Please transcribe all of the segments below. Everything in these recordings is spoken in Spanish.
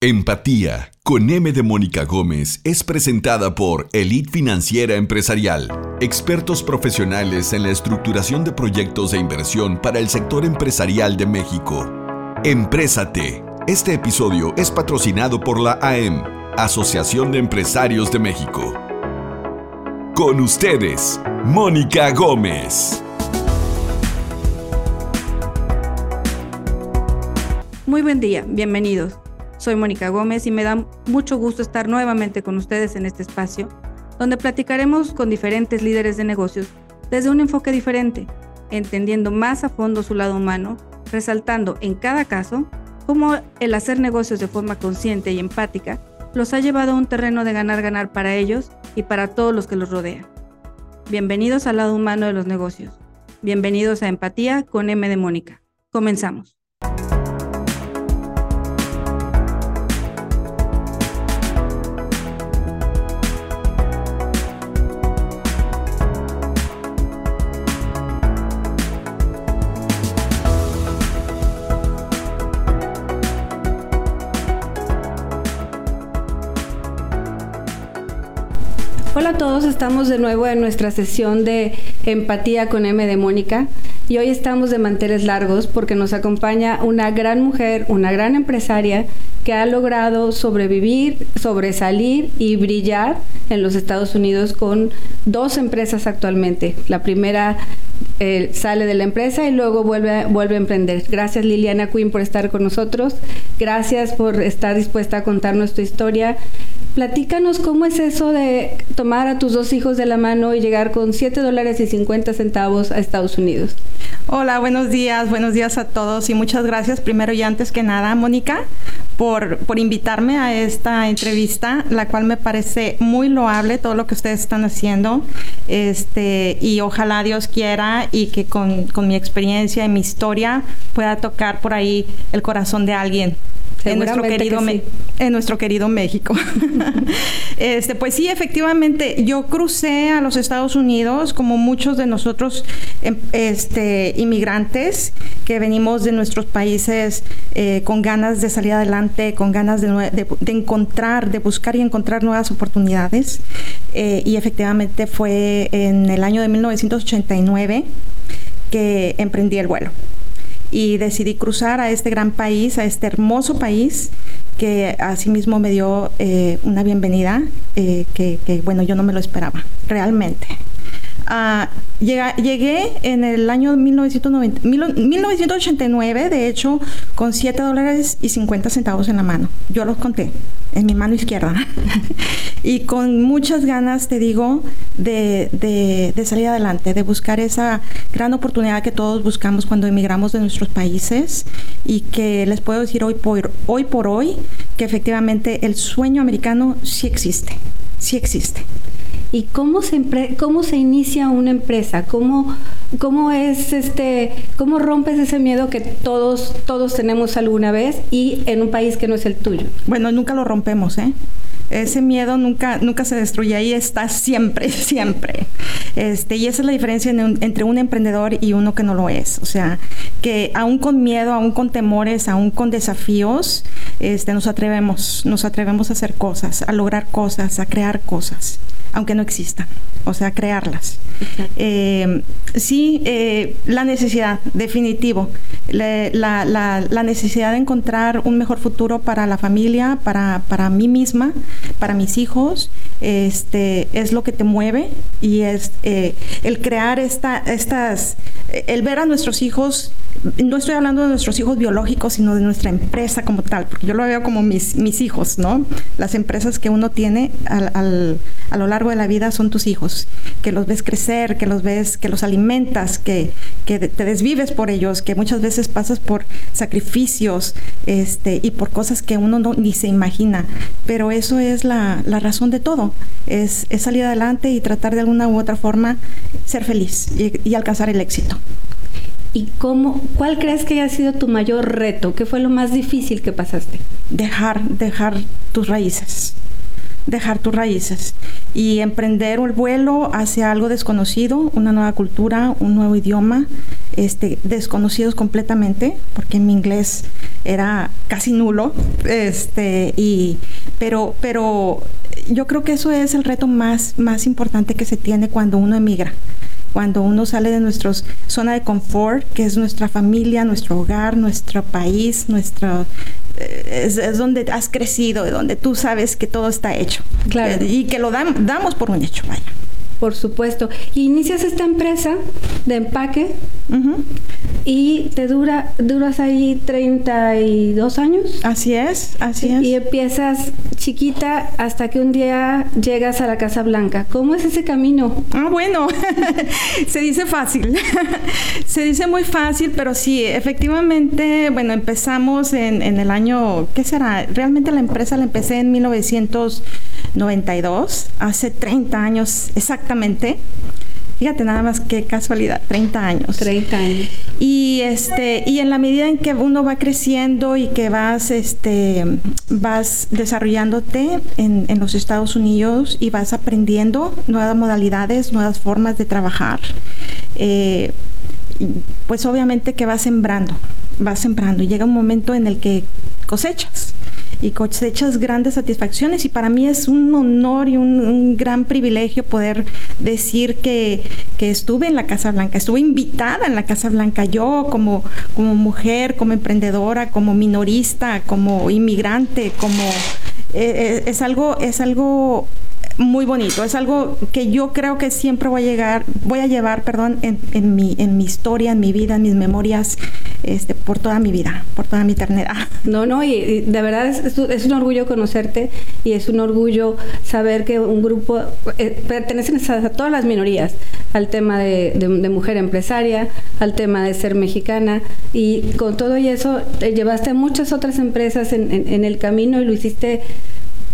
Empatía con M de Mónica Gómez es presentada por Elite Financiera Empresarial, expertos profesionales en la estructuración de proyectos de inversión para el sector empresarial de México. Emprésate. Este episodio es patrocinado por la AM, Asociación de Empresarios de México. Con ustedes, Mónica Gómez. Muy buen día, bienvenidos. Soy Mónica Gómez y me da mucho gusto estar nuevamente con ustedes en este espacio, donde platicaremos con diferentes líderes de negocios desde un enfoque diferente, entendiendo más a fondo su lado humano, resaltando en cada caso cómo el hacer negocios de forma consciente y empática los ha llevado a un terreno de ganar-ganar para ellos y para todos los que los rodean. Bienvenidos al lado humano de los negocios. Bienvenidos a Empatía con M de Mónica. Comenzamos. Hola a todos, estamos de nuevo en nuestra sesión de empatía con M de Mónica y hoy estamos de manteles largos porque nos acompaña una gran mujer, una gran empresaria que ha logrado sobrevivir, sobresalir y brillar en los Estados Unidos con dos empresas actualmente. La primera eh, sale de la empresa y luego vuelve, vuelve a emprender. Gracias Liliana Quinn por estar con nosotros. Gracias por estar dispuesta a contarnos tu historia. Platícanos cómo es eso de tomar a tus dos hijos de la mano y llegar con 7 dólares y 50 centavos a Estados Unidos. Hola, buenos días, buenos días a todos y muchas gracias primero y antes que nada, Mónica, por, por invitarme a esta entrevista, la cual me parece muy loable todo lo que ustedes están haciendo. Este, y ojalá Dios quiera y que con, con mi experiencia y mi historia pueda tocar por ahí el corazón de alguien en nuestro querido en nuestro querido México. este, pues sí, efectivamente, yo crucé a los Estados Unidos como muchos de nosotros em, este, inmigrantes que venimos de nuestros países eh, con ganas de salir adelante, con ganas de, encontrar, de buscar y encontrar nuevas oportunidades. Eh, y efectivamente fue en el año de 1989 que emprendí el vuelo y decidí cruzar a este gran país, a este hermoso país que asimismo me dio eh, una bienvenida que, bueno, yo no me lo esperaba, realmente. Uh, llegué en el año 1990, 1989, de hecho, con 7 dólares y 50 centavos en la mano. Yo los conté en mi mano izquierda. y con muchas ganas, te digo, de, de, salir adelante, de buscar esa gran oportunidad que todos buscamos cuando emigramos de nuestros países y que les puedo decir hoy por hoy, por hoy que efectivamente el sueño americano sí existe, sí existe y cómo se cómo se inicia una empresa, cómo cómo es este cómo rompes ese miedo que todos todos tenemos alguna vez y en un país que no es el tuyo. Bueno, nunca lo rompemos, ¿eh? Ese miedo nunca, nunca se destruye, ahí está siempre, siempre. Este, y esa es la diferencia entre un emprendedor y uno que no lo es. O sea, que aún con miedo, aún con temores, aún con desafíos, este, nos atrevemos, nos atrevemos a hacer cosas, a lograr cosas, a crear cosas aunque no existan, o sea, crearlas. Eh, sí, eh, la necesidad, definitivo, la, necesidad de encontrar un mejor futuro para la familia, para, para mí misma, para mis hijos, este, es lo que te mueve y es eh, el crear esta, estas, el ver a nuestros hijos no estoy hablando de nuestros hijos biológicos, sino de nuestra empresa como tal, porque yo lo veo como mis, mis hijos, ¿no? Las empresas que uno tiene al, a lo largo de la vida son tus hijos, que los ves crecer, que los ves, que los alimentas, que, que te desvives por ellos, que muchas veces pasas por sacrificios este, y por cosas que uno no, ni se imagina. Pero eso es la, la razón de todo, es, es, salir adelante y tratar de alguna u otra forma ser feliz y alcanzar el éxito. ¿Y cómo, cuál crees que haya sido tu mayor reto? ¿Qué fue lo más difícil que pasaste? Dejar, dejar tus raíces, dejar tus raíces y emprender el vuelo hacia algo desconocido, una nueva cultura, un nuevo idioma, este, desconocidos completamente, porque mi inglés era casi nulo, este, y, pero, pero yo creo que eso es el reto más, más importante que se tiene cuando uno emigra cuando uno sale de nuestra zona de confort, que es nuestra familia, nuestro hogar, nuestro país, nuestro eh, es, donde has crecido, de donde tú sabes que todo está hecho. Claro. Y que lo damos por un hecho, vaya. Por supuesto. inicias esta empresa de empaque y te dura, duras ahí 32 años. Así es, así es. Y empiezas chiquita hasta que un día llegas a la Casa Blanca. ¿Cómo es ese camino? Ah, bueno, se dice fácil. se dice muy fácil, pero sí, efectivamente, bueno, empezamos en, en el año, ¿qué será? Realmente la empresa la empecé en 1900. 92, hace 30 años exactamente. Fíjate nada más qué casualidad, 30 años. 30 años. Y este y en la medida en que uno va creciendo y que vas este vas desarrollándote en, en los Estados Unidos y vas aprendiendo nuevas modalidades, nuevas formas de trabajar, eh, pues obviamente que vas sembrando, vas sembrando y llega un momento en el que cosechas y cosechas grandes satisfacciones y para mí es un honor y un, gran privilegio poder decir que, que, estuve en la Casa Blanca, estuve invitada en la Casa Blanca, yo como, como mujer, como emprendedora, como minorista, como inmigrante, como... Eh, eh, es algo, es algo muy bonito. Es algo que yo creo que siempre voy a llegar, voy a llevar, perdón, en, en, mi, en mi historia, en mi vida, en mis memorias, este, por toda mi vida, por toda mi eternidad. No, no, y, de verdad es, es, un orgullo conocerte y es un orgullo saber que un grupo eh, pertenece a, todas las minorías, al tema de, de, mujer empresaria, al tema de ser mexicana y con todo y eso te llevaste a muchas otras empresas en, en el camino y lo hiciste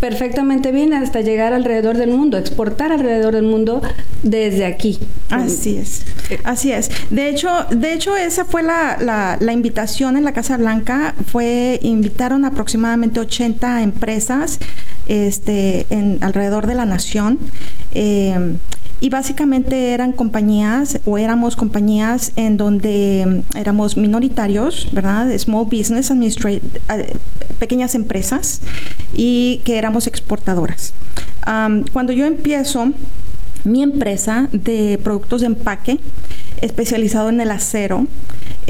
perfectamente bien hasta llegar alrededor del mundo, exportar alrededor del mundo desde aquí. Así es, así es. De hecho, de hecho esa fue la, la, invitación en la Casa Blanca, fue, invitaron aproximadamente 80 empresas este, en, alrededor de la nación. Eh, y básicamente eran compañías o éramos compañías en donde mm, éramos minoritarios, ¿verdad? Small Business Administration, eh, pequeñas empresas y que éramos exportadoras. cuando yo empiezo mi empresa de productos de empaque, especializado en el acero,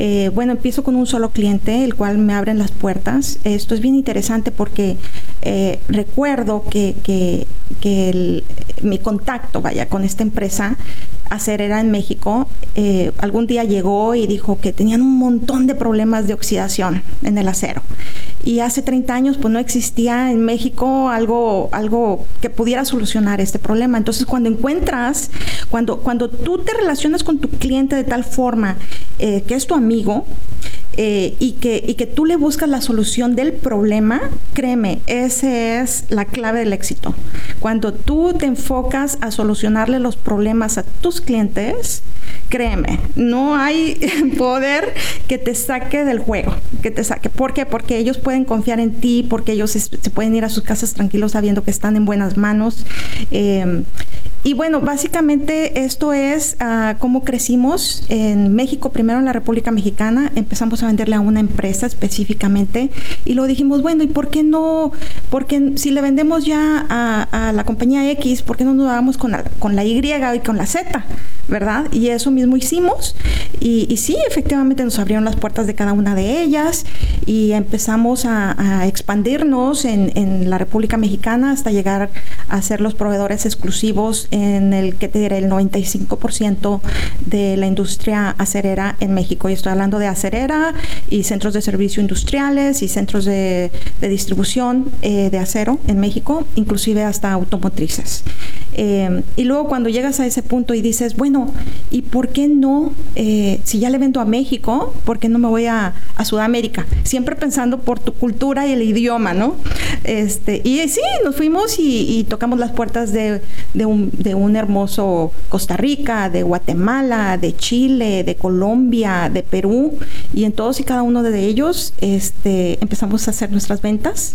eh, bueno, empiezo con un solo cliente, el cual me abren las puertas. Esto es bien interesante porque eh, recuerdo que, mi contacto, vaya, con esta empresa acerera en México, eh, algún día llegó y dijo que tenían un montón de problemas de oxidación en el acero y hace 30 años pues no existía en México algo, algo que pudiera solucionar este problema. Entonces cuando encuentras, cuando, cuando tú te relacionas con tu cliente de tal forma eh, que es tu amigo, eh, y, que, y que tú le buscas la solución del problema, créeme, esa es la clave del éxito. Cuando tú te enfocas a solucionarle los problemas a tus clientes, créeme, no hay poder que te saque del juego, que te saque. ¿Por qué? Porque ellos pueden confiar en ti, porque ellos se, pueden ir a sus casas tranquilos sabiendo que están en buenas manos. Eh, y bueno, básicamente esto es uh, cómo crecimos en México, primero en la República Mexicana, empezamos a venderle a una empresa específicamente y luego dijimos, bueno, ¿y por qué no? Porque si le vendemos ya a, la compañía X, ¿por qué no nos vamos con la, con la Y y con la Z? ¿Verdad? Y eso mismo hicimos y, sí, efectivamente nos abrieron las puertas de cada una de ellas y empezamos a, expandirnos en, en la República Mexicana hasta llegar a ser los proveedores exclusivos en el que te diré el 95% de la industria acerera en México. Y estoy hablando de acerera y centros de servicio industriales y centros de, distribución eh, de acero en México, inclusive hasta automotrices. Eh, y luego cuando llegas a ese punto y dices, bueno, ¿y por qué no, eh, si ya le vendo a México, por qué no me voy a, Sudamérica? Siempre pensando por tu cultura y el idioma, ¿no? Este, y sí, nos fuimos y, tocamos las puertas de, un, de un hermoso Costa Rica, de Guatemala, de Chile, de Colombia, de Perú, y en todos y cada uno de ellos este, empezamos a hacer nuestras ventas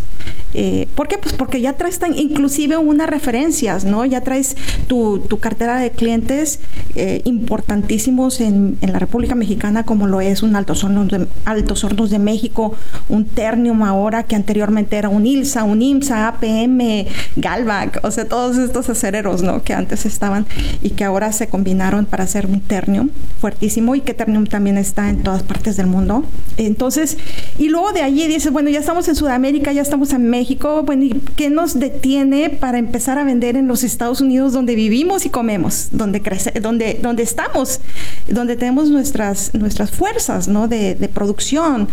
Eh, ¿Por qué? Pues porque ya traes tan, inclusive unas referencias, ¿no? Ya traes tu, tu cartera de clientes eh, importantísimos en, en, la República Mexicana, como lo es un Altos Hornos, de, Altos Hornos de México, un Ternium ahora, que anteriormente era un ILSA, un IMSA, APM, Galvac, o sea, todos estos acereros, ¿no? Que antes estaban y que ahora se combinaron para hacer un Ternium fuertísimo y que Ternium también está en todas partes del mundo. Entonces, y luego de allí dices, bueno, ya estamos en Sudamérica, ya estamos en México, bueno, ¿y qué nos detiene para empezar a vender en los Estados Unidos donde vivimos y comemos, donde crece, donde, donde estamos, donde tenemos nuestras, nuestras fuerzas, ¿no? De, de producción.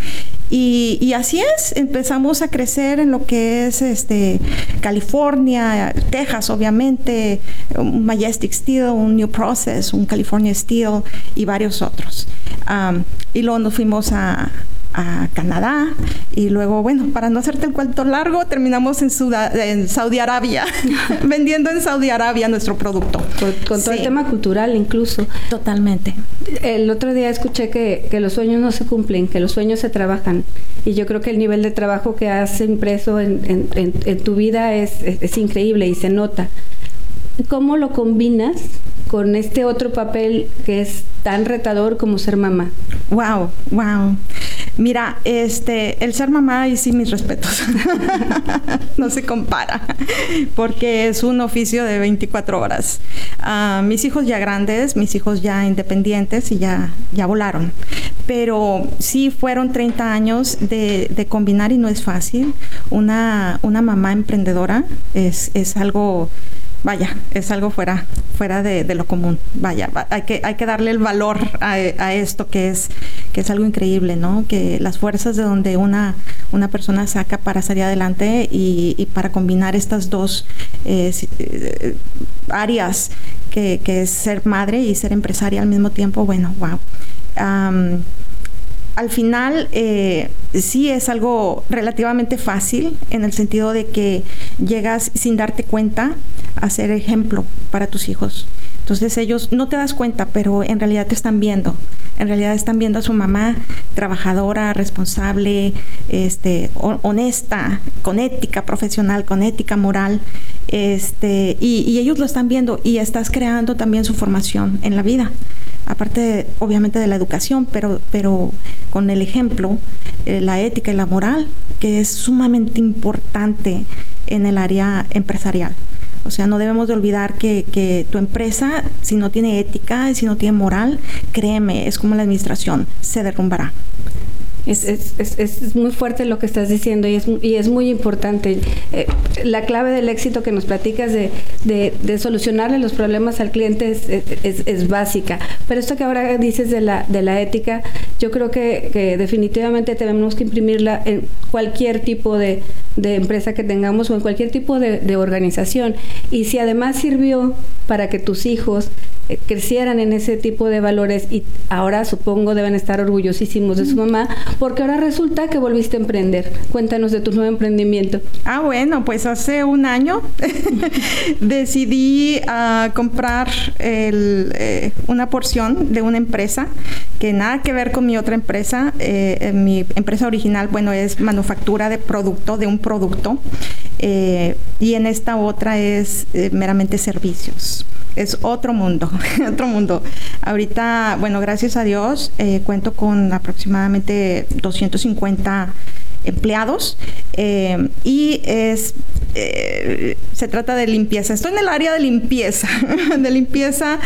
Y, y, así es, empezamos a crecer en lo que es este California, Texas, obviamente, un Majestic Steel, un New Process, un California Steel y varios otros. Um, y luego nos fuimos a, a Canadá y luego, bueno, para no hacerte el cuento largo, terminamos en, Sudá en Saudi Arabia, vendiendo en Saudi Arabia nuestro producto. Con, con todo sí. el tema cultural incluso. Totalmente. El otro día escuché que, que, los sueños no se cumplen, que los sueños se trabajan y yo creo que el nivel de trabajo que has impreso en, en, en, en tu vida es, es, es increíble y se nota. ¿Cómo lo combinas con este otro papel que es tan retador como ser mamá? Wow, wow. Mira, este, el ser mamá y sí mis respetos. no se compara, porque es un oficio de 24 horas. Uh, mis hijos ya grandes, mis hijos ya independientes y ya, ya volaron. Pero sí fueron 30 años de, de combinar y no es fácil. Una, una mamá emprendedora es, es algo vaya, es algo fuera, fuera de, lo común. Vaya, hay que, hay que darle el valor a, esto que es, que es algo increíble, ¿no? Que las fuerzas de donde una, una persona saca para salir adelante y, para combinar estas dos eh, áreas que, que, es ser madre y ser empresaria al mismo tiempo, bueno, wow. Um, al final eh, sí es algo relativamente fácil en el sentido de que llegas sin darte cuenta a ser ejemplo para tus hijos. Entonces ellos no te das cuenta, pero en realidad te están viendo. En realidad están viendo a su mamá trabajadora, responsable, este, honesta, con ética profesional, con ética moral, este, y, y ellos lo están viendo y estás creando también su formación en la vida aparte obviamente de la educación, pero, pero con el ejemplo, eh, la ética y la moral, que es sumamente importante en el área empresarial. O sea, no debemos de olvidar que, que, tu empresa, si no tiene ética, si no tiene moral, créeme, es como la administración, se derrumbará. Es, es, es, es, muy fuerte lo que estás diciendo y es, y es muy importante. Eh, la clave del éxito que nos platicas de, de, de solucionarle los problemas al cliente es, básica. Pero esto que ahora dices de la, de la ética, yo creo que, que definitivamente tenemos que imprimirla en cualquier tipo de, de empresa que tengamos o en cualquier tipo de, organización. Y si además sirvió para que tus hijos crecieran en ese tipo de valores y ahora supongo deben estar orgullosísimos de su mamá, porque ahora resulta que volviste a emprender. Cuéntanos de tu nuevo emprendimiento. Ah, bueno, pues hace un año decidí uh, comprar el, eh, una porción de una empresa que nada que ver con mi otra empresa. Eh, mi empresa original, bueno, es manufactura de producto, de un producto, eh, y en esta otra es eh, meramente servicios es otro mundo, otro mundo. Ahorita, bueno, gracias a Dios, eh, cuento con aproximadamente 250 empleados eh, y es eh, se trata de limpieza. Estoy en el área de limpieza, de limpieza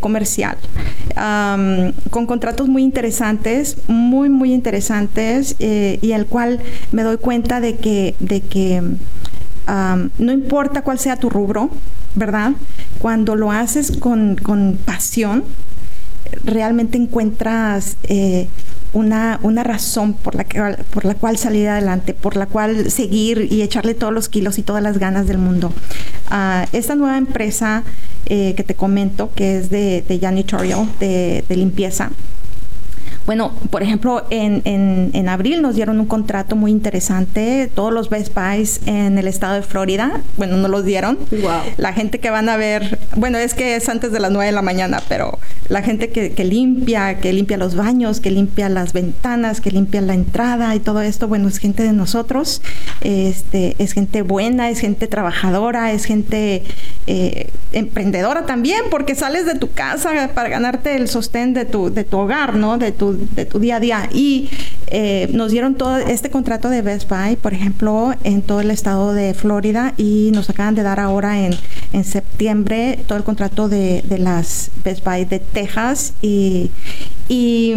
comercial, con contratos muy interesantes, muy muy interesantes y al cual me doy cuenta de que de que no importa cuál sea tu rubro, ¿verdad? Cuando lo haces con, con pasión, realmente encuentras eh, una, una, razón por la, que, por la cual salir adelante, por la cual seguir y echarle todos los kilos y todas las ganas del mundo. Uh, esta nueva empresa eh, que te comento, que es de, de janitorial, de limpieza, Bueno, por ejemplo, en, en, abril nos dieron un contrato muy interesante, todos los Best Buys en el estado de Florida, bueno, no los dieron. Wow. La gente que van a ver, bueno, es que es antes de las 9 de la mañana, pero la gente que, que limpia, que limpia los baños, que limpia las ventanas, que limpia la entrada y todo esto, bueno, es gente de nosotros, este, es gente buena, es gente trabajadora, es gente eh, emprendedora también, porque sales de tu casa para ganarte el sostén de tu, de tu hogar, ¿no? De tu, de tu día a día. Y eh, nos dieron todo este contrato de Best Buy, por ejemplo, en todo el estado de Florida y nos acaban de dar ahora en, en septiembre todo el contrato de, de las Best Buy de Texas y, y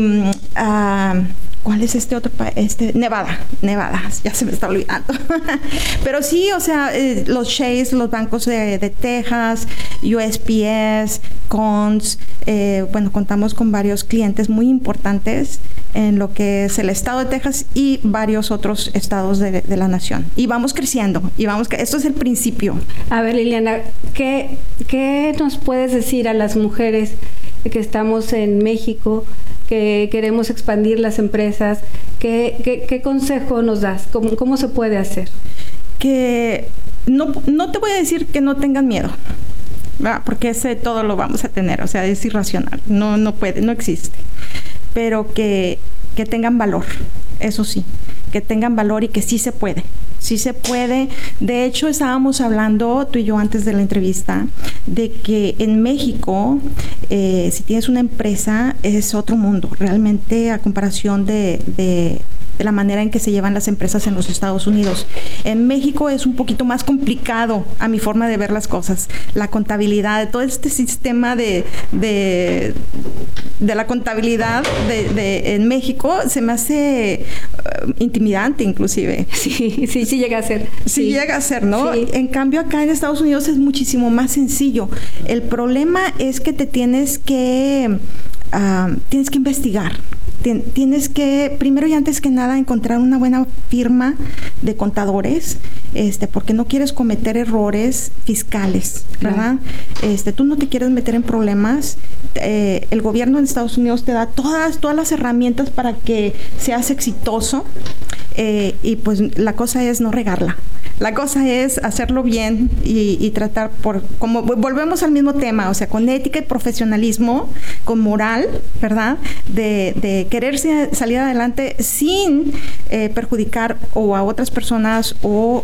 ah, ¿Cuál es este otro país? Este, Nevada, Nevada, ya se me está olvidando. Pero sí, o sea, eh, los Chase, los bancos de, Texas, USPS, Cons, eh, bueno, contamos con varios clientes muy importantes en lo que es el estado de Texas y varios otros estados de, la nación. Y vamos creciendo, y vamos, esto es el principio. A ver, Liliana, ¿qué, qué nos puedes decir a las mujeres que estamos en México? que queremos expandir las empresas, ¿qué, qué, consejo nos das? ¿Cómo, ¿Cómo, se puede hacer? Que no, no te voy a decir que no tengan miedo, porque ese todo lo vamos a tener, o sea, es irracional, no, no puede, no existe, pero que, que tengan valor, eso sí, que tengan valor y que sí se puede. Sí se puede. De hecho, estábamos hablando tú y yo antes de la entrevista de que en México, eh, si tienes una empresa, es otro mundo. Realmente, a comparación de, de la manera en que se llevan las empresas en los Estados Unidos. En México es un poquito más complicado a mi forma de ver las cosas. La contabilidad, todo este sistema de, de, la contabilidad de, en México se me hace uh, intimidante inclusive. Sí, sí, sí llega a ser. Sí, llega a ser, ¿no? En cambio acá en Estados Unidos es muchísimo más sencillo. El problema es que te tienes que, uh, tienes que investigar tienes que, primero y antes que nada, encontrar una buena firma de contadores, este, porque no quieres cometer errores fiscales, ¿verdad? Este, tú no te quieres meter en problemas. Eh, el gobierno de Estados Unidos te da todas, todas las herramientas para que seas exitoso. Eh, y pues la cosa es no regarla. La cosa es hacerlo bien y, tratar por, como volvemos al mismo tema, o sea, con ética y profesionalismo, con moral, ¿verdad? De, de querer salir adelante sin eh, perjudicar o a otras personas o,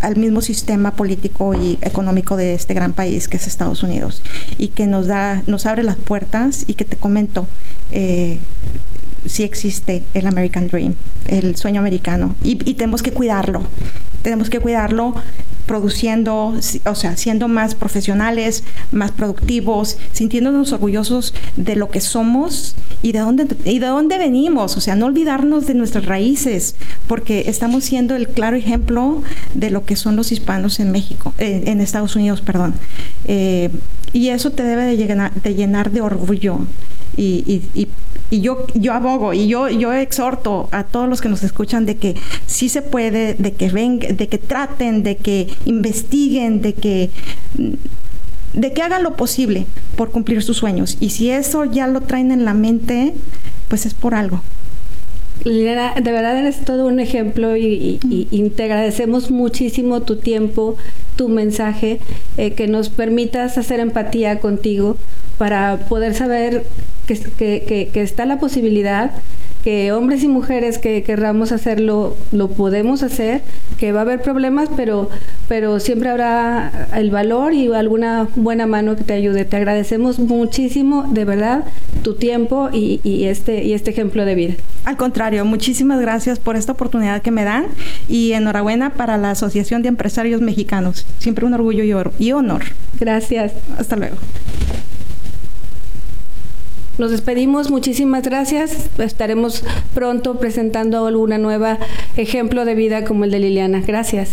al mismo sistema político y económico de este gran país que es Estados Unidos y que nos da, nos abre las puertas y que te comento, eh, sí existe el American Dream, el sueño americano, y, tenemos que cuidarlo. Tenemos que cuidarlo produciendo, o sea, siendo más profesionales, más productivos, sintiéndonos orgullosos de lo que somos y de dónde y de dónde venimos, o sea, no olvidarnos de nuestras raíces, porque estamos siendo el claro ejemplo de lo que son los hispanos en México, eh, en Estados Unidos, perdón. Eh, y eso te debe de llenar de, llenar de orgullo y, y, y yo, yo abogo y yo, yo exhorto a todos los que nos escuchan de que sí se puede, de que ven, de que traten, de que investiguen, de que de que hagan lo posible por cumplir sus sueños. Y si eso ya lo traen en la mente, pues es por algo. Liliana, de verdad eres todo un ejemplo y, te agradecemos muchísimo tu tiempo, tu mensaje, eh, que nos permitas hacer empatía contigo para poder saber que, que, que, está la posibilidad que hombres y mujeres que querramos hacerlo, lo podemos hacer, que va a haber problemas, pero, pero siempre habrá el valor y alguna buena mano que te ayude. Te agradecemos muchísimo, de verdad, tu tiempo y, y este, y este ejemplo de vida. Al contrario, muchísimas gracias por esta oportunidad que me dan y enhorabuena para la Asociación de Empresarios Mexicanos. Siempre un orgullo y honor. Gracias. Hasta luego. Nos despedimos, muchísimas gracias. Estaremos pronto presentando alguna nueva ejemplo de vida como el de Liliana. Gracias.